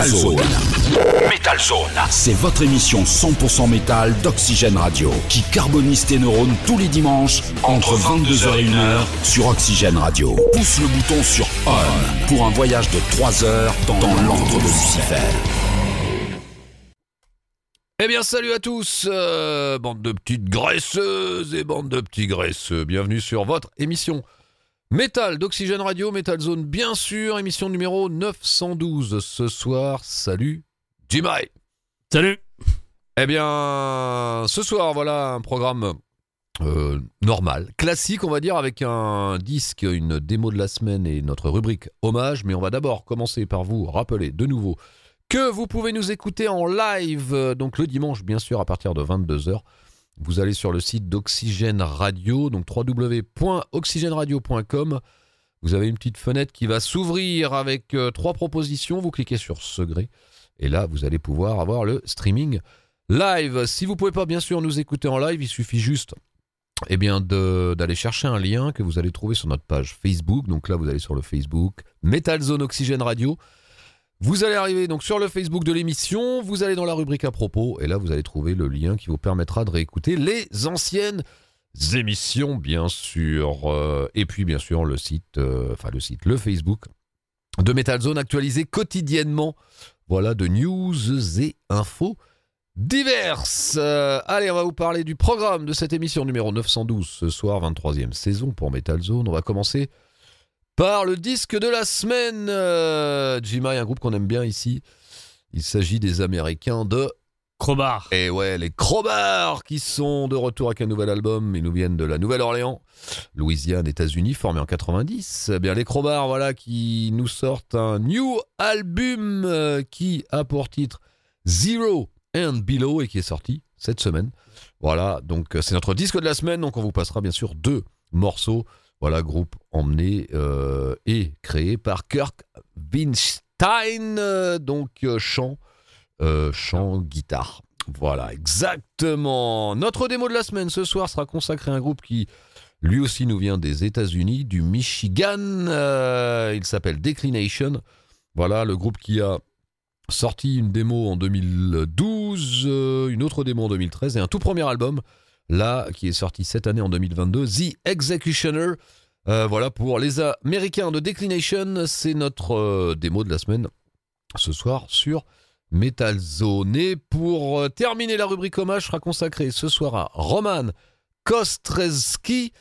Metal Zone. Metal Zone. C'est votre émission 100% métal d'Oxygène Radio qui carbonise tes neurones tous les dimanches entre 22h et 1h sur Oxygène Radio. Pousse le bouton sur On pour un voyage de 3 heures dans, dans l'antre de Lucifer. Eh bien, salut à tous, euh, bande de petites graisseuses et bande de petits graisseux. Bienvenue sur votre émission Métal d'Oxygène Radio, Metal Zone, bien sûr, émission numéro 912 ce soir. Salut, Jimmy. Salut. Eh bien, ce soir, voilà un programme euh, normal, classique, on va dire, avec un disque, une démo de la semaine et notre rubrique hommage. Mais on va d'abord commencer par vous rappeler de nouveau que vous pouvez nous écouter en live, euh, donc le dimanche, bien sûr, à partir de 22h. Vous allez sur le site d'Oxygène Radio, donc www.oxygèneradio.com. Vous avez une petite fenêtre qui va s'ouvrir avec euh, trois propositions. Vous cliquez sur Secret et là, vous allez pouvoir avoir le streaming live. Si vous ne pouvez pas, bien sûr, nous écouter en live, il suffit juste eh bien, d'aller chercher un lien que vous allez trouver sur notre page Facebook. Donc là, vous allez sur le Facebook Metal Zone Oxygène Radio. Vous allez arriver donc sur le Facebook de l'émission, vous allez dans la rubrique à propos, et là vous allez trouver le lien qui vous permettra de réécouter les anciennes émissions, bien sûr. Euh, et puis bien sûr le site, euh, enfin le site, le Facebook de Metal Zone actualisé quotidiennement. Voilà de news et infos diverses. Euh, allez, on va vous parler du programme de cette émission numéro 912 ce soir, 23e saison pour Metal Zone. On va commencer par le disque de la semaine. Euh, Jima un groupe qu'on aime bien ici. Il s'agit des Américains de Crowbar. Et ouais, les Crowbar qui sont de retour avec un nouvel album. Ils nous viennent de la Nouvelle-Orléans, Louisiane, États-Unis, formés en 90. Eh bien, les Crowbar, voilà, qui nous sortent un new album euh, qui a pour titre Zero and Below et qui est sorti cette semaine. Voilà, donc euh, c'est notre disque de la semaine. Donc on vous passera bien sûr deux morceaux voilà, groupe emmené euh, et créé par Kirk Winstein, euh, donc euh, chant, chant, guitare. Voilà, exactement. Notre démo de la semaine ce soir sera consacré à un groupe qui, lui aussi, nous vient des États-Unis, du Michigan. il s'appelle Declination. Voilà, le groupe qui a sorti une démo en 2012, une autre démo en 2013 et un tout premier album là, qui est sorti cette année en 2022, The Executioner. Euh, voilà, pour les Américains de Declination, c'est notre euh, démo de la semaine ce soir sur Metal Zone. Et pour euh, terminer la rubrique hommage, sera consacrée ce soir à Roman Kostreski,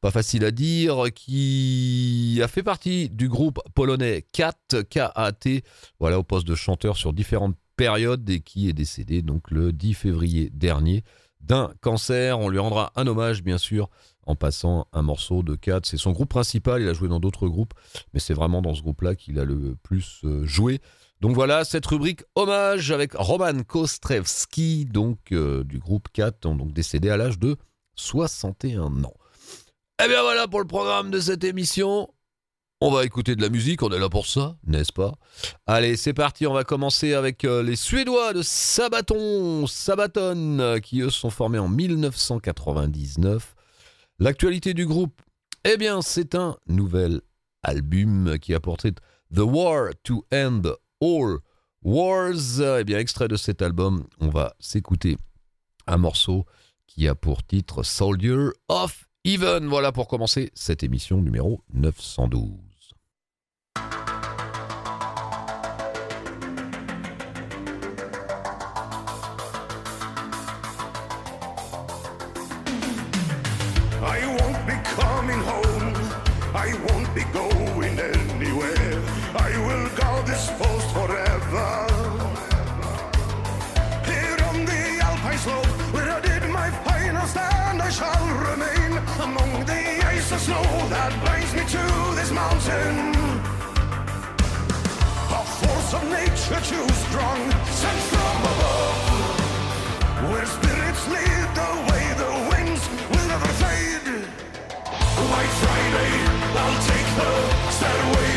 pas facile à dire, qui a fait partie du groupe polonais KAT, K-A-T, voilà, au poste de chanteur sur différentes périodes et qui est décédé donc le 10 février dernier d'un cancer. On lui rendra un hommage, bien sûr, en passant un morceau de 4. C'est son groupe principal, il a joué dans d'autres groupes, mais c'est vraiment dans ce groupe-là qu'il a le plus euh, joué. Donc voilà, cette rubrique hommage avec Roman Kostrevski, donc euh, du groupe 4, donc décédé à l'âge de 61 ans. Et eh bien voilà pour le programme de cette émission. On va écouter de la musique, on est là pour ça, n'est-ce pas? Allez, c'est parti, on va commencer avec euh, les Suédois de Sabaton, Sabaton, qui eux sont formés en 1999. L'actualité du groupe, eh bien, c'est un nouvel album qui a porté The War to End All Wars. Eh bien, extrait de cet album, on va s'écouter un morceau qui a pour titre Soldier of Even. Voilà pour commencer cette émission numéro 912. I won't be coming home. I won't be going anywhere. I will guard this post forever. Here on the Alpine slope, where I did my final stand, I shall remain among the ice and snow that binds me to this mountain. A force of nature too strong, sent from above, where spirits lead the way. White Friday. I'll take the stairway.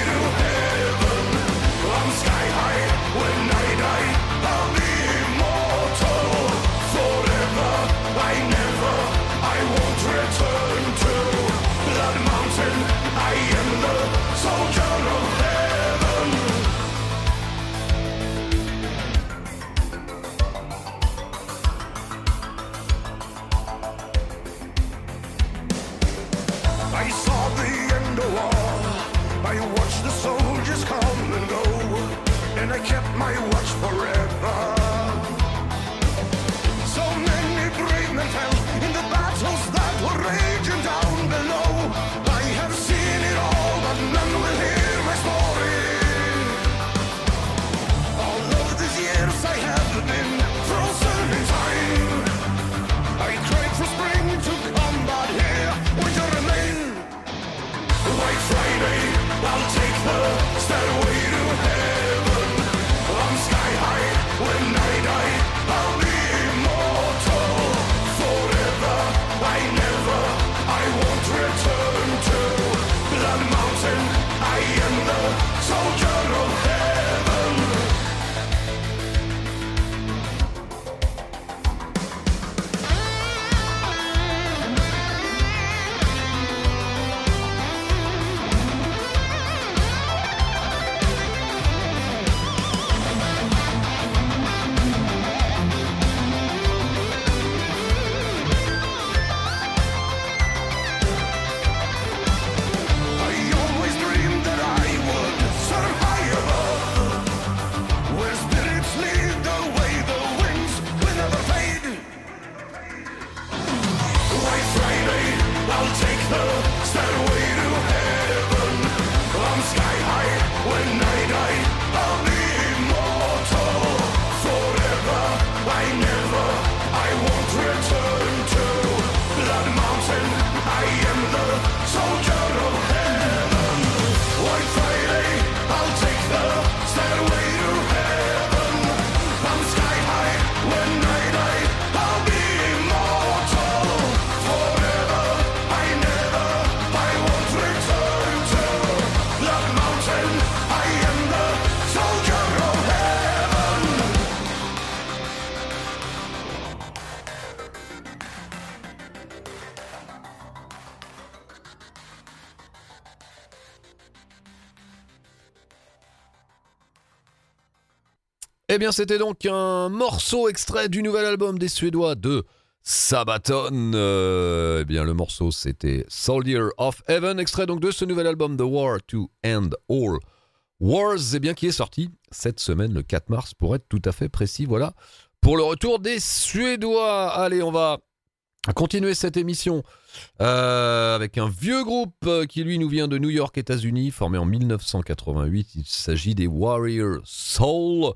Eh bien, c'était donc un morceau extrait du nouvel album des Suédois de Sabaton. Euh, eh bien, le morceau, c'était Soldier of Heaven, extrait donc de ce nouvel album The War to End All Wars, eh bien, qui est sorti cette semaine, le 4 mars, pour être tout à fait précis. Voilà, pour le retour des Suédois. Allez, on va continuer cette émission euh, avec un vieux groupe euh, qui, lui, nous vient de New York, États-Unis, formé en 1988. Il s'agit des Warrior Soul.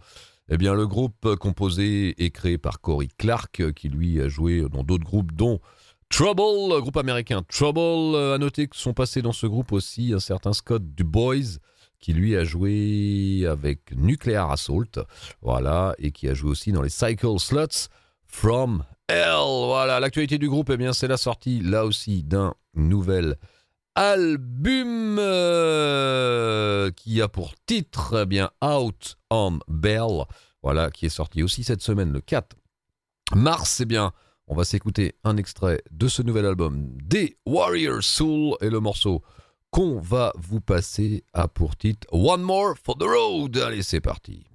Eh bien, le groupe composé et créé par Cory Clark, qui lui a joué dans d'autres groupes, dont Trouble, groupe américain Trouble. À euh, noter que sont passés dans ce groupe aussi un certain Scott Dubois, qui lui a joué avec Nuclear Assault, voilà, et qui a joué aussi dans les Cycle Sluts from Hell. Voilà, l'actualité du groupe, eh bien, c'est la sortie là aussi d'un nouvel album qui a pour titre eh bien Out on Bell, voilà, qui est sorti aussi cette semaine le 4 mars. Eh bien, on va s'écouter un extrait de ce nouvel album des Warrior Soul et le morceau qu'on va vous passer a pour titre One More for the Road. Allez, c'est parti.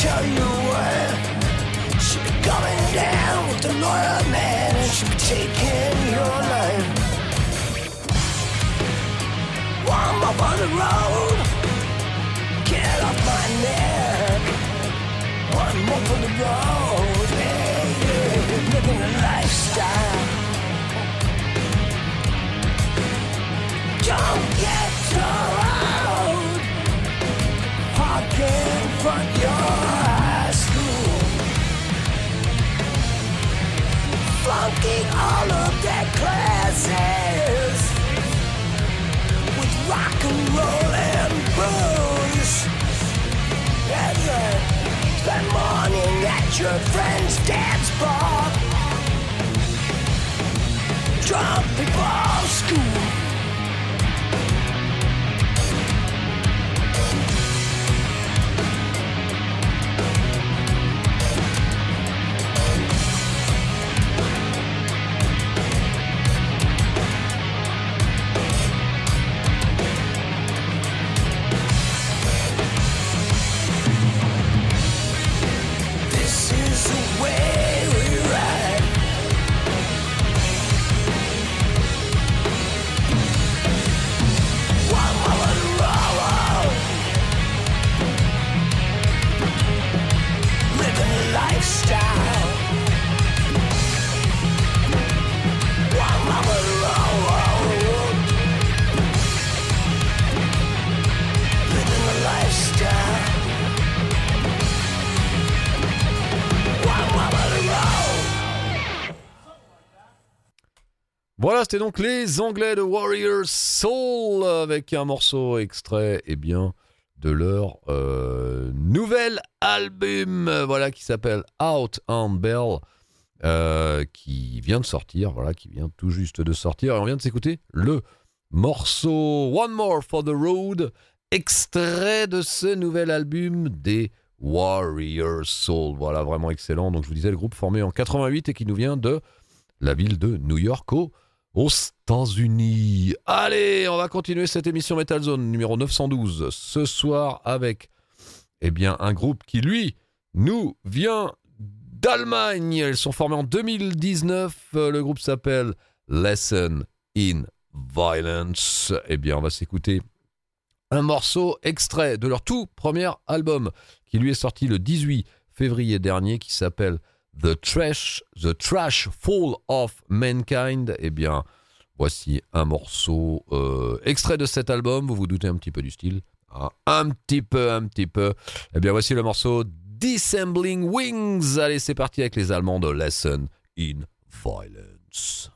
Tell you what. Should be coming down with the lawyer man and should be taking your life. One more on the road. Get off my neck. One more for the road. Yeah, yeah. Living a lifestyle. Don't get Flunking all of their classes with rock and roll and blues. And then spend morning at your friend's dance bar. Drunk before school. Voilà, c'était donc les Anglais de Warrior Soul avec un morceau extrait, eh bien, de leur euh, nouvel album, voilà, qui s'appelle Out on Bell, euh, qui vient de sortir, voilà, qui vient tout juste de sortir, et on vient de s'écouter le morceau One More for the Road, extrait de ce nouvel album des Warrior Soul. Voilà, vraiment excellent. Donc je vous disais, le groupe formé en 88 et qui nous vient de la ville de New York au aux États-Unis. Allez, on va continuer cette émission Metal Zone numéro 912 ce soir avec eh bien un groupe qui lui nous vient d'Allemagne. Ils sont formés en 2019. Euh, Le groupe s'appelle Lesson in Violence. Eh bien, on va s'écouter un morceau extrait de leur tout premier album qui lui est sorti le 18 février dernier qui s'appelle The Trash, The Trash Fall of Mankind. Eh bien, voici un morceau euh, extrait de cet album. Vous vous doutez un petit peu du style. hein, un petit peu, un petit peu. Eh bien, voici le morceau Dissembling Wings. Allez, c'est parti avec les Allemands de Lesson in Violence.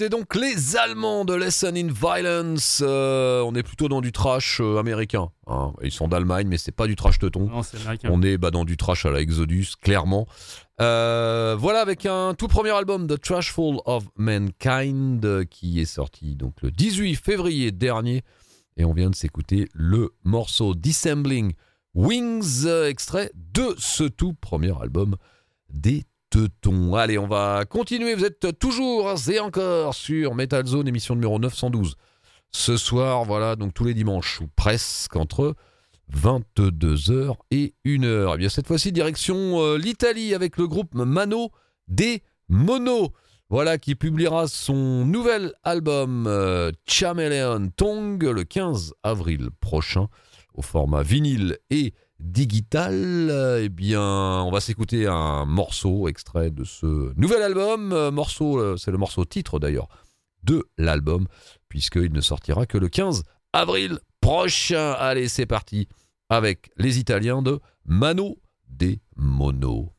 C'était donc les Allemands de Lesson in Violence. Euh, on est plutôt dans du trash euh, américain. hein. Ils sont d'Allemagne, mais c'est pas du trash teuton. Non, c'est américain. On est bah, dans du trash à la Exodus, clairement. Euh, voilà, avec un tout premier album de Trashful of Mankind qui est sorti donc le 18 février dernier. Et on vient de s'écouter le morceau Dissembling Wings, extrait de ce tout premier album des Allez, on va continuer. Vous êtes toujours et encore sur Metal Zone, émission numéro 912. Ce soir, voilà, donc tous les dimanches, ou presque entre 22h et 1h. Et bien cette fois-ci, direction euh, l'Italie avec le groupe Mano des Mono. Voilà, qui publiera son nouvel album euh, Chameleon Tongue le 15 avril prochain au format vinyle et digital. Eh bien, on va s'écouter un morceau extrait de ce nouvel album. Euh, morceau, euh, c'est le morceau titre d'ailleurs de l'album, puisqu'il ne sortira que le 15 avril prochain. Allez, c'est parti avec les Italiens de Mano des Mono.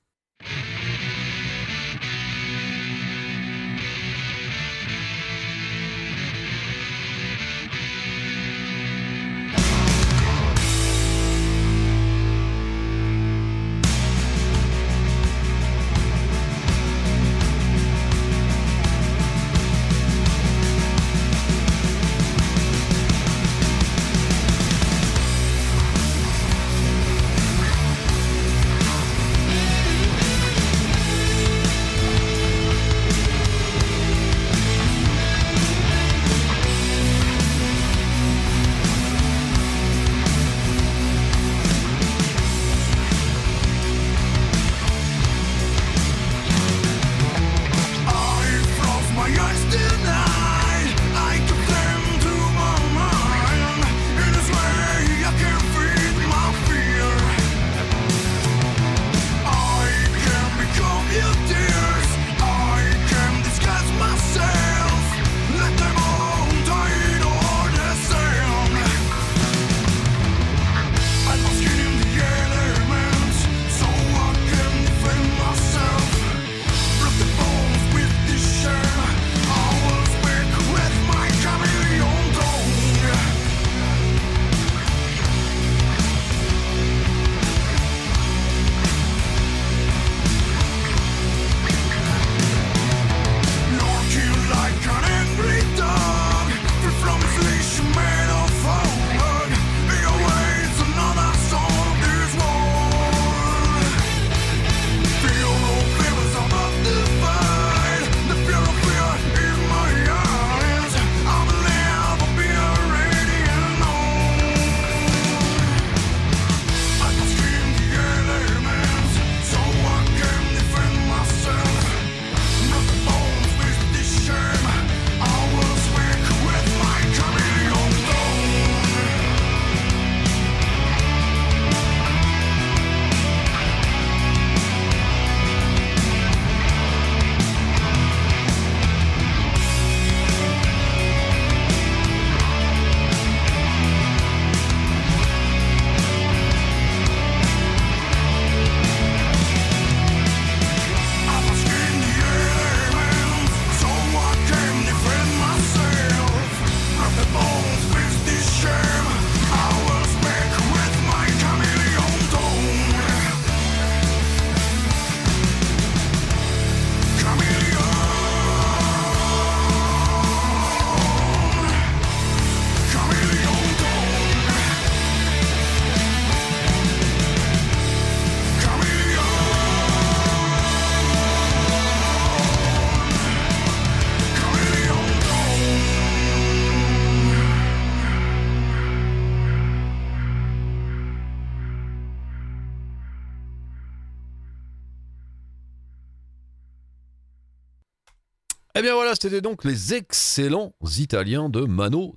Eh bien voilà, c'était donc les excellents Italiens de Mano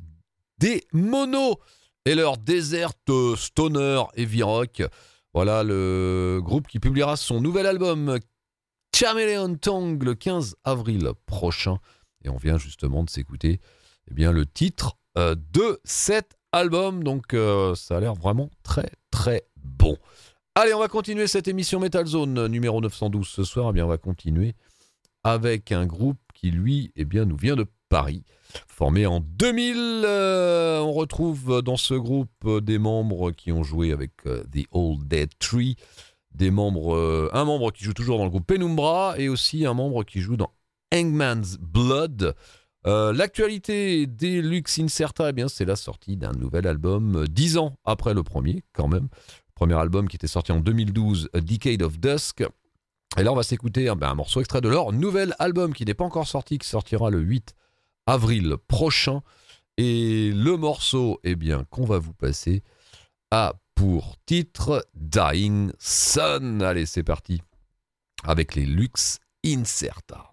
des Mono et leur déserte stoner heavy rock. Voilà le groupe qui publiera son nouvel album Chameleon Tongue le 15 avril prochain. Et on vient justement de s'écouter eh bien, le titre euh, de cet album. Donc euh, ça a l'air vraiment très très bon. Allez, on va continuer cette émission Metal Zone numéro 912 ce soir. Eh bien, on va continuer avec un groupe lui, eh bien, nous vient de Paris. Formé en 2000, euh, on retrouve dans ce groupe des membres qui ont joué avec euh, The Old Dead Tree, des membres, euh, un membre qui joue toujours dans le groupe Penumbra et aussi un membre qui joue dans Hangman's Blood. L'actualité des Lux Incerta, eh bien, c'est la sortie d'un nouvel album, dix ans après le premier, quand même. Premier album qui était sorti en 2012, A Decade of Dusk. Et là, on va s'écouter un, ben, un morceau extrait de leur nouvel album qui n'est pas encore sorti, qui sortira le 8 avril prochain. Et le morceau, eh bien, qu'on va vous passer a pour titre Dying Sun. Allez, c'est parti. Avec les Lux Incerta.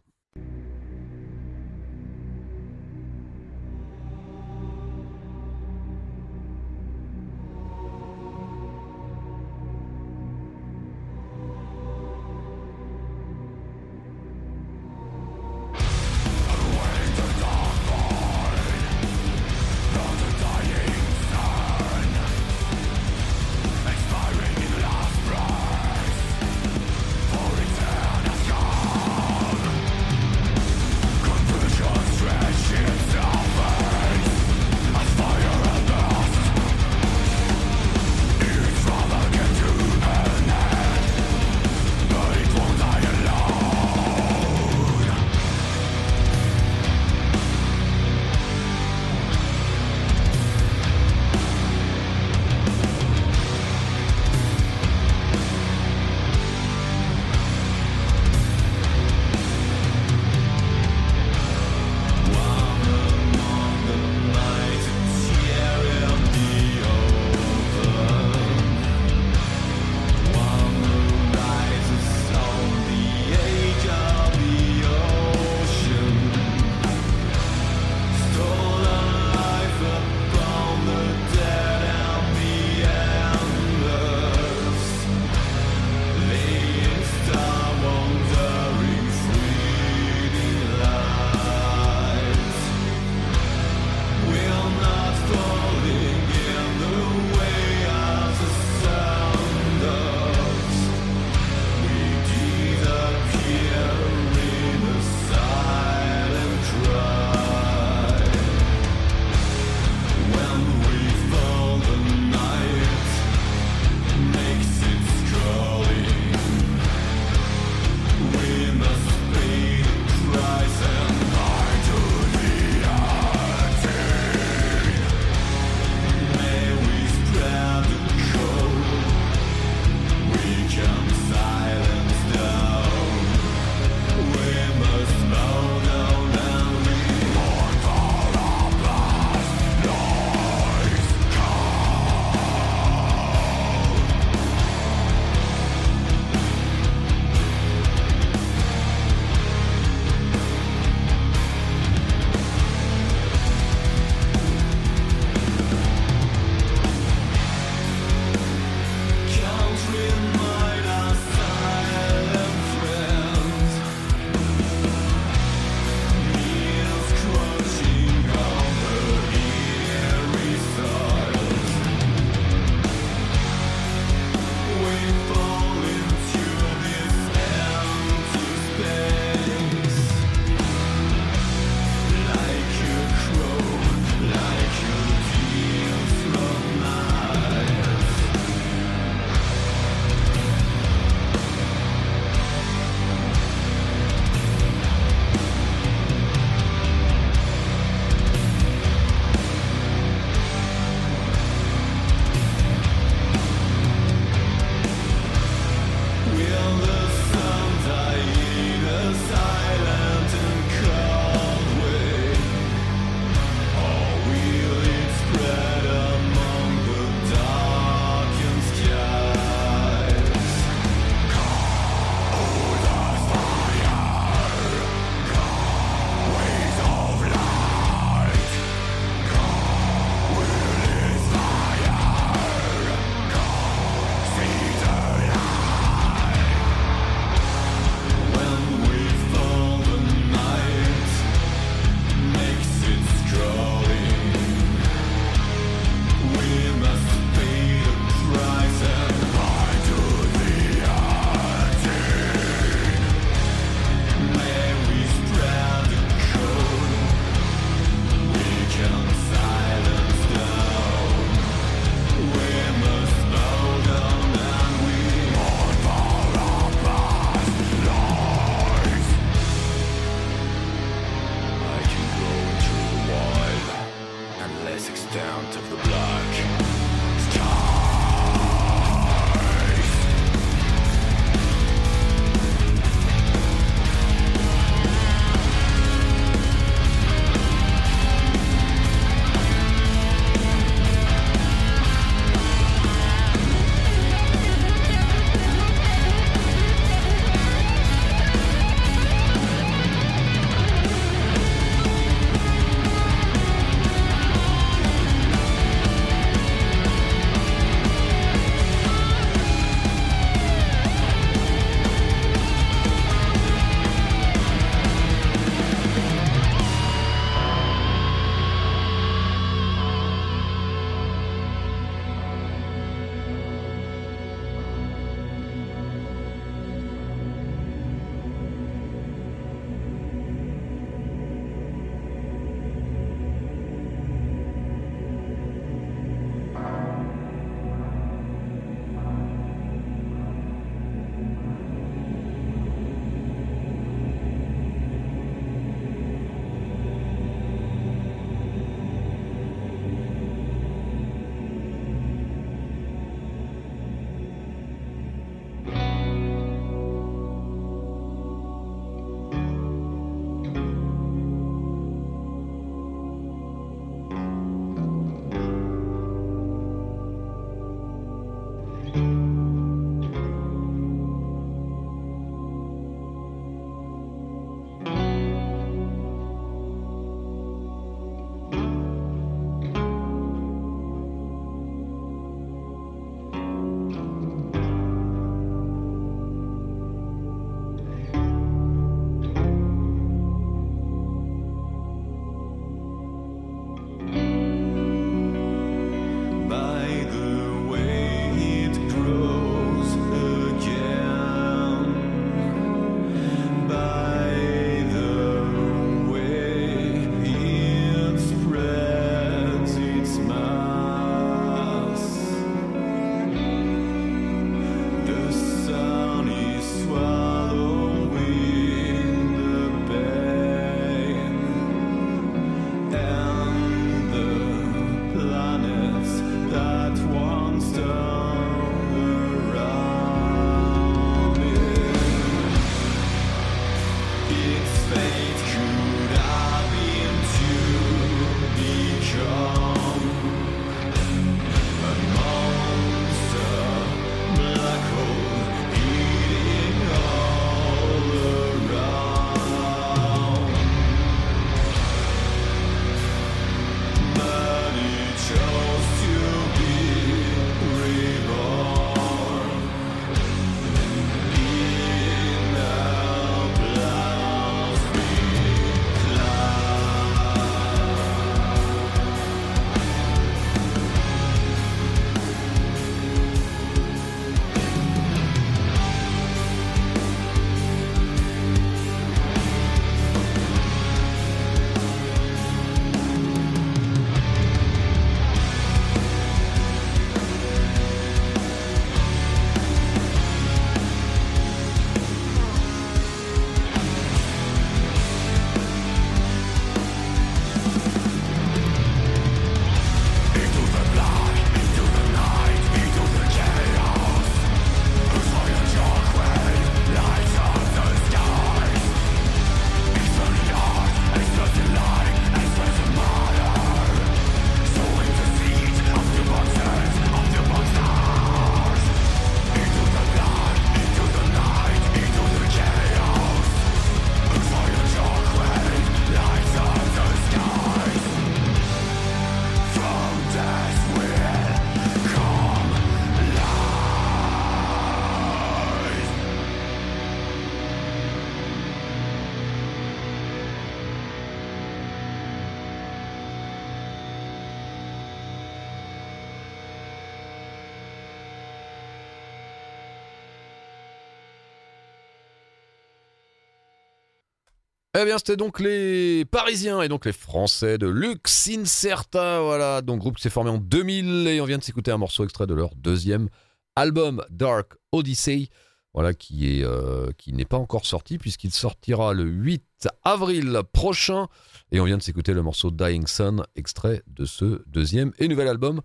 Eh bien, c'était donc les Parisiens et donc les Français de Lux Incerta, voilà, donc groupe qui s'est formé en 2000 et on vient de s'écouter un morceau extrait de leur deuxième album Dark Odyssey, voilà, qui est euh, qui n'est pas encore sorti puisqu'il sortira le 8 avril prochain et on vient de s'écouter le morceau Dying Sun, extrait de ce deuxième et nouvel album,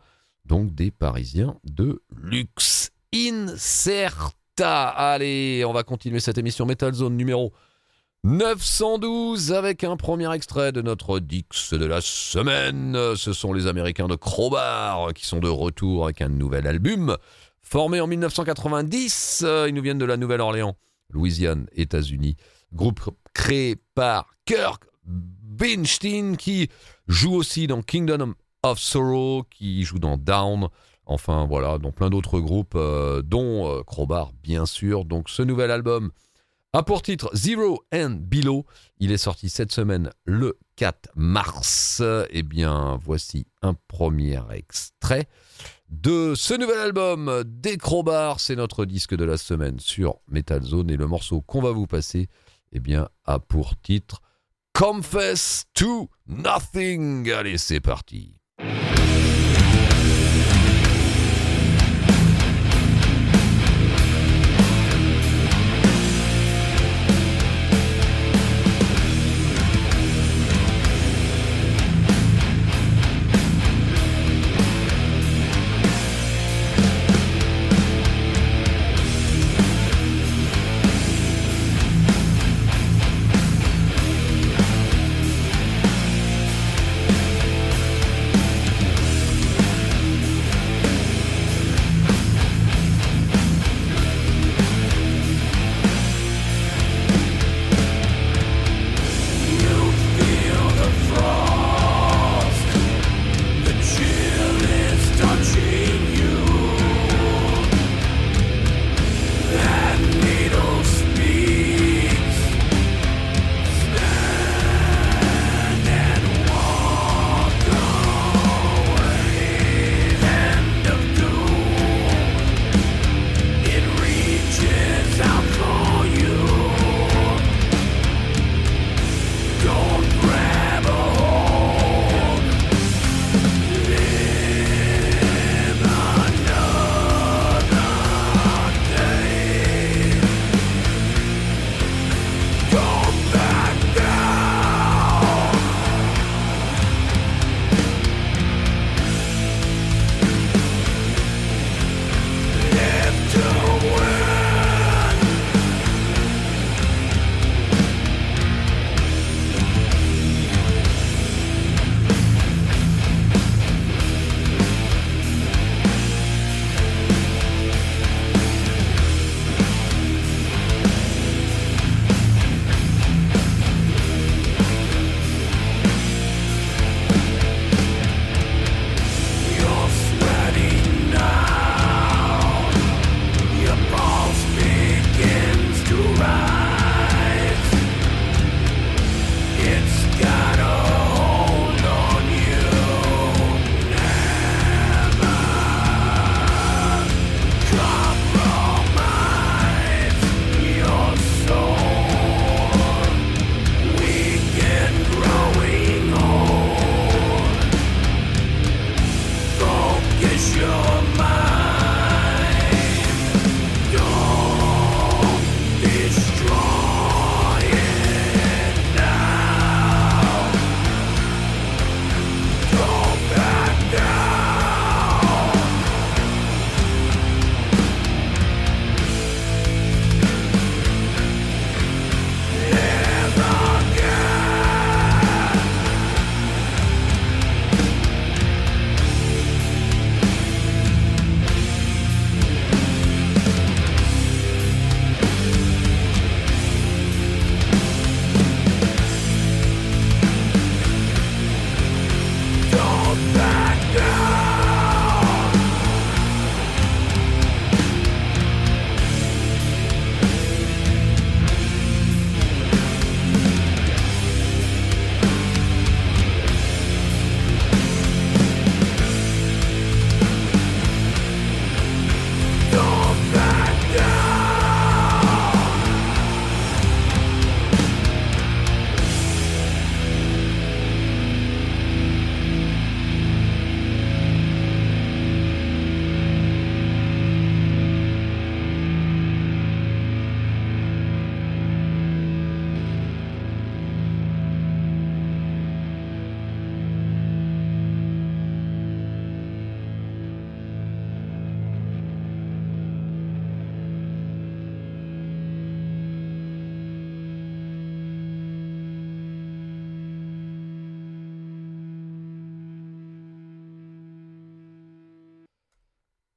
donc des Parisiens de Lux Incerta. Allez, on va continuer cette émission Metal Zone numéro 912 avec un premier extrait de notre Dix de la semaine. Ce sont les Américains de Crowbar qui sont de retour avec un nouvel album. Formé en 1990, ils nous viennent de la Nouvelle-Orléans, Louisiane, États-Unis. Groupe créé par Kirk Binstein qui joue aussi dans Kingdom of Sorrow, qui joue dans Down. Enfin voilà, dans plein d'autres groupes, euh, dont euh, Crowbar bien sûr. Donc ce nouvel album a pour titre Zero and Below. Il est sorti cette semaine le 4 mars. Eh bien, voici un premier extrait de ce nouvel album des. C'est notre disque de la semaine sur Metal Zone et le morceau qu'on va vous passer, eh bien, a pour titre Confess to Nothing. Allez, c'est parti.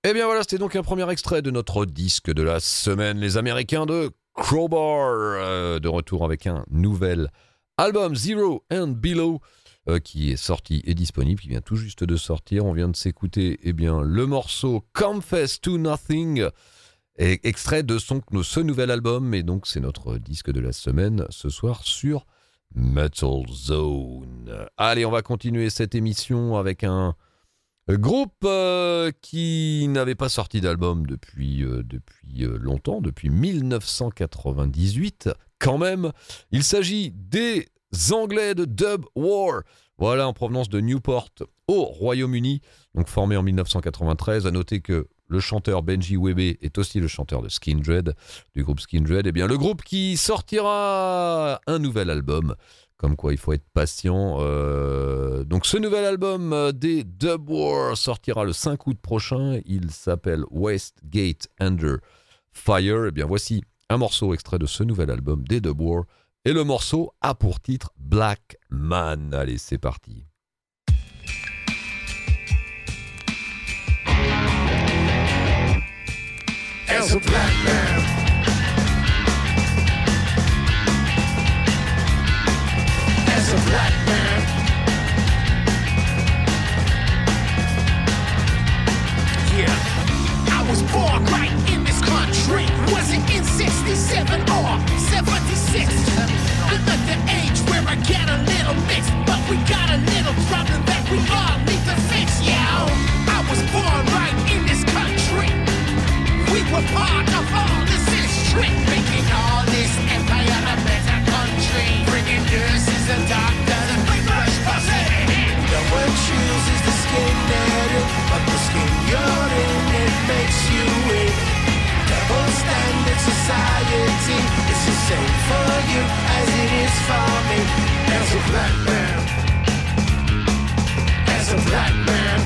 Eh bien voilà, c'était donc un premier extrait de notre disque de la semaine, les Américains de Crowbar, euh, de retour avec un nouvel album Zero and Below. Euh, qui est sorti et disponible, qui vient tout juste de sortir. On vient de s'écouter eh bien, le morceau Confess to Nothing, extrait de son, ce nouvel album. Et donc, c'est notre disque de la semaine ce soir sur Metal Zone. Allez, on va continuer cette émission avec un groupe euh, qui n'avait pas sorti d'album depuis, euh, depuis longtemps, depuis 1998 quand même. Il s'agit des Anglais de Dub War. Voilà, en provenance de Newport au Royaume-Uni, donc formé en 1993. À noter que le chanteur Benji Webe est aussi le chanteur de Skindred, du groupe Skindred. Et eh bien, le groupe qui sortira un nouvel album. Comme quoi, il faut être patient. Euh, donc, ce nouvel album des Dub War sortira le 5 août prochain. Il s'appelle Westgate Under Fire. Et eh bien, voici un morceau extrait de ce nouvel album des Dub War. Et le morceau a pour titre Black Man. Allez, c'est parti. Yeah, I was born right in this country. Was it in 67 or 76? I'm at the age where I get a little mixed, but we got a little problem that we all need to fix. I was born right in this country. We were part of all this history, making all same for you as it is for me as a black man. As a black man.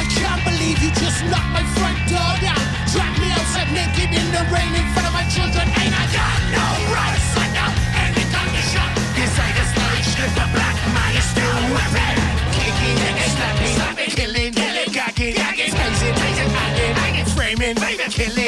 I can't believe you just knocked my front door down. Dragged me outside naked in the rain in front of my children. Ain't I got no rights? Know any condition. Inside the stage, the black man is still whipping. Kicking slapping, slapping, killing, killing, gagging, gagging, tasing, hanging, hanging, framing, killing,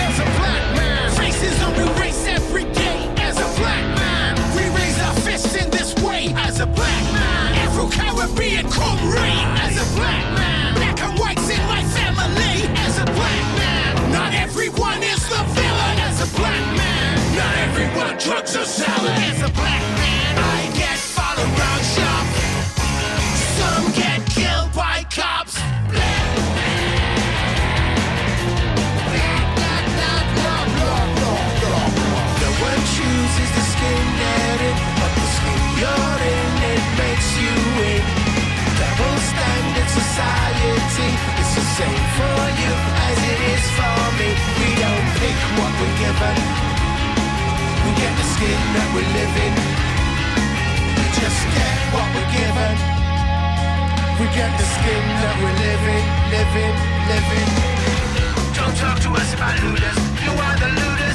As a black man, race every day. As a black man we raise our fists in this way. as a black man. As a black man. Black and whites in my family as a black man. Not everyone is the villain as a black man. Not everyone drugs or salad as a black we're given We get the skin that we live in We just get what we're given. We get the skin that we're living, living, living. Don't talk to us about looters. You are the looters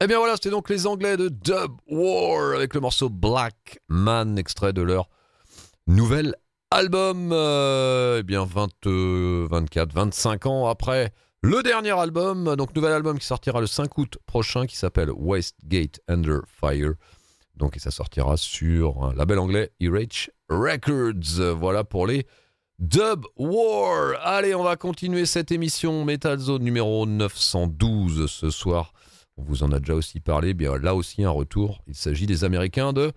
Eh bien voilà, c'était donc les Anglais de Dub War avec le morceau Black Man, extrait de leur nouvelle Album, euh, eh bien 20, 24, 25 ans après le dernier album, donc nouvel album qui sortira le 5 août prochain qui s'appelle Westgate Under Fire. Donc, et ça sortira sur un label anglais, ERH Records. Voilà pour les Dub War. Allez, on va continuer cette émission Metal Zone numéro 912 ce soir. On vous en a déjà aussi parlé. Bien là aussi un retour. Il s'agit des Américains de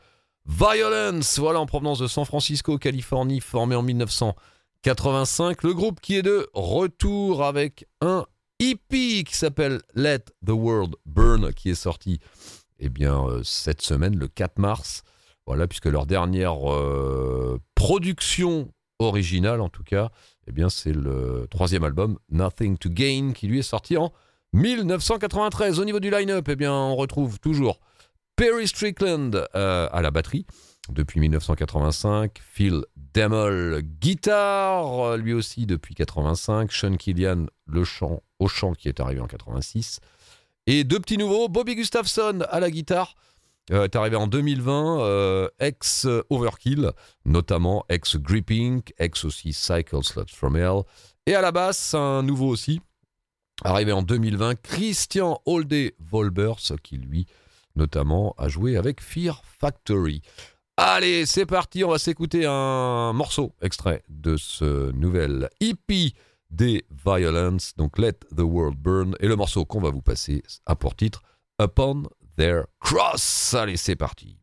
Violence. Voilà en provenance de San Francisco, Californie, formé en 1985. Le groupe qui est de retour avec un EP qui s'appelle Let the World Burn, qui est sorti eh bien, euh, cette semaine, le 4 mars. Voilà, puisque leur dernière euh, production originale, en tout cas, eh bien, c'est le troisième album, Nothing to Gain, qui lui est sorti en 1993. Au niveau du line-up, eh bien, on retrouve toujours Perry Strickland euh, à la batterie depuis 1985, Phil Demol guitare, lui aussi depuis 85, Sean Killian le chant au chant qui est arrivé en 86, et deux petits nouveaux, Bobby Gustafson à la guitare, euh, est arrivé en 2020, euh, ex Overkill, notamment ex Gripping, ex aussi Cycle Sluts from Hell, et à la basse, un nouveau aussi, arrivé en 2020, Christian Holde Volbers, qui lui, notamment, a joué avec Fear Factory. Allez, c'est parti, on va s'écouter un morceau extrait de ce nouvel EP des Violence, donc Let the World Burn, et le morceau qu'on va vous passer a pour titre Upon Their Cross. Allez, c'est parti.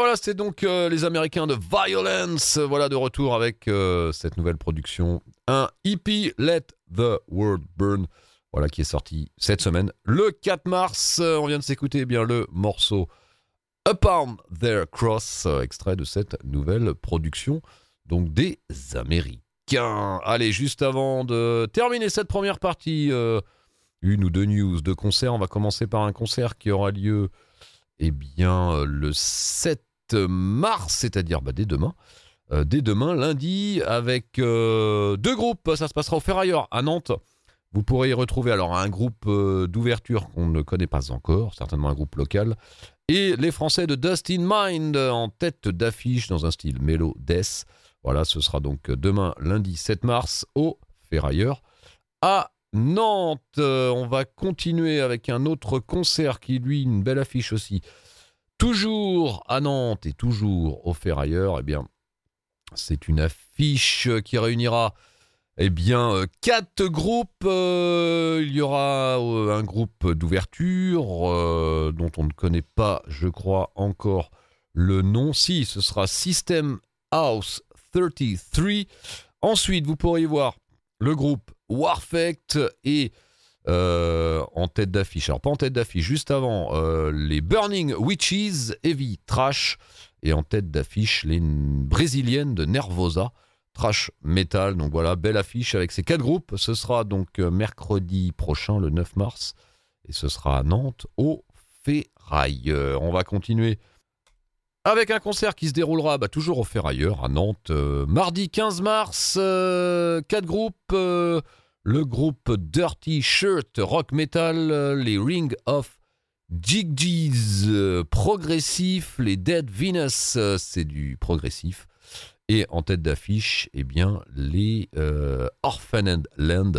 Voilà, c'était donc euh, les Américains de Violence, euh, voilà de retour avec euh, cette nouvelle production, un EP Let the World Burn, voilà qui est sorti cette semaine, le 4 mars. on vient de s'écouter eh bien le morceau Upon Their Cross, extrait de cette nouvelle production, donc des Américains. Allez, juste avant de terminer cette première partie, une ou deux news de concert, on va commencer par un concert qui aura lieu eh bien, le 7 mars, c'est-à-dire bah, dès demain, euh, dès demain, lundi, avec euh, deux groupes. Ça se passera au Ferrailleur à Nantes. Vous pourrez y retrouver alors un groupe d'ouverture qu'on ne connaît pas encore, certainement un groupe local, et les Français de Dust in Mind en tête d'affiche dans un style Mellow Death. Voilà, ce sera donc demain, lundi 7 mars, au Ferrailleur à Nantes. Euh, on va continuer avec un autre concert qui, lui, une belle affiche aussi. Toujours à Nantes et toujours au Ferrailleur, eh bien, c'est une affiche qui réunira eh bien, euh, quatre groupes. Euh, il y aura un groupe d'ouverture dont on ne connaît pas, je crois, encore le nom. Si, ce sera System House 33. Ensuite, vous pourrez voir le groupe Warfect et euh, en tête d'affiche. Alors pas en tête d'affiche, juste avant, euh, les Burning Witches, Heavy Trash, et en tête d'affiche, les brésiliennes de Nervosa, Trash Metal. Donc voilà, belle affiche avec ces quatre groupes. Ce sera donc euh, mercredi prochain, le 9 mars, et ce sera à Nantes, au Ferrailleur. On va continuer avec un concert qui se déroulera bah, toujours au Ferrailleur à Nantes, mardi 15 mars. quatre groupes le groupe Dirty Shirt Rock Metal, les Ring of Jigji's euh, progressif, les Dead Venus, euh, c'est du progressif. Et en tête d'affiche, eh bien, les euh, Orphaned Land,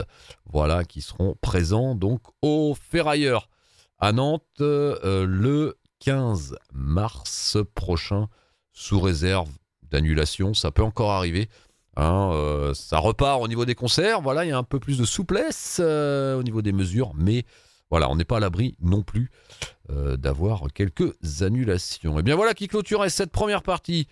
voilà, qui seront présents donc au Ferrailleur à Nantes le 15 mars prochain, sous réserve d'annulation. Ça peut encore arriver. Hein, euh, ça repart au niveau des concerts. Voilà, il y a un peu plus de souplesse euh, au niveau des mesures, mais voilà, on n'est pas à l'abri non plus euh, d'avoir quelques annulations. Et bien voilà qui clôturait cette première partie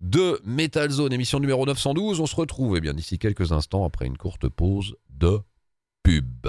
de Metal Zone, émission numéro 912. On se retrouve eh bien d'ici quelques instants après une courte pause de pub.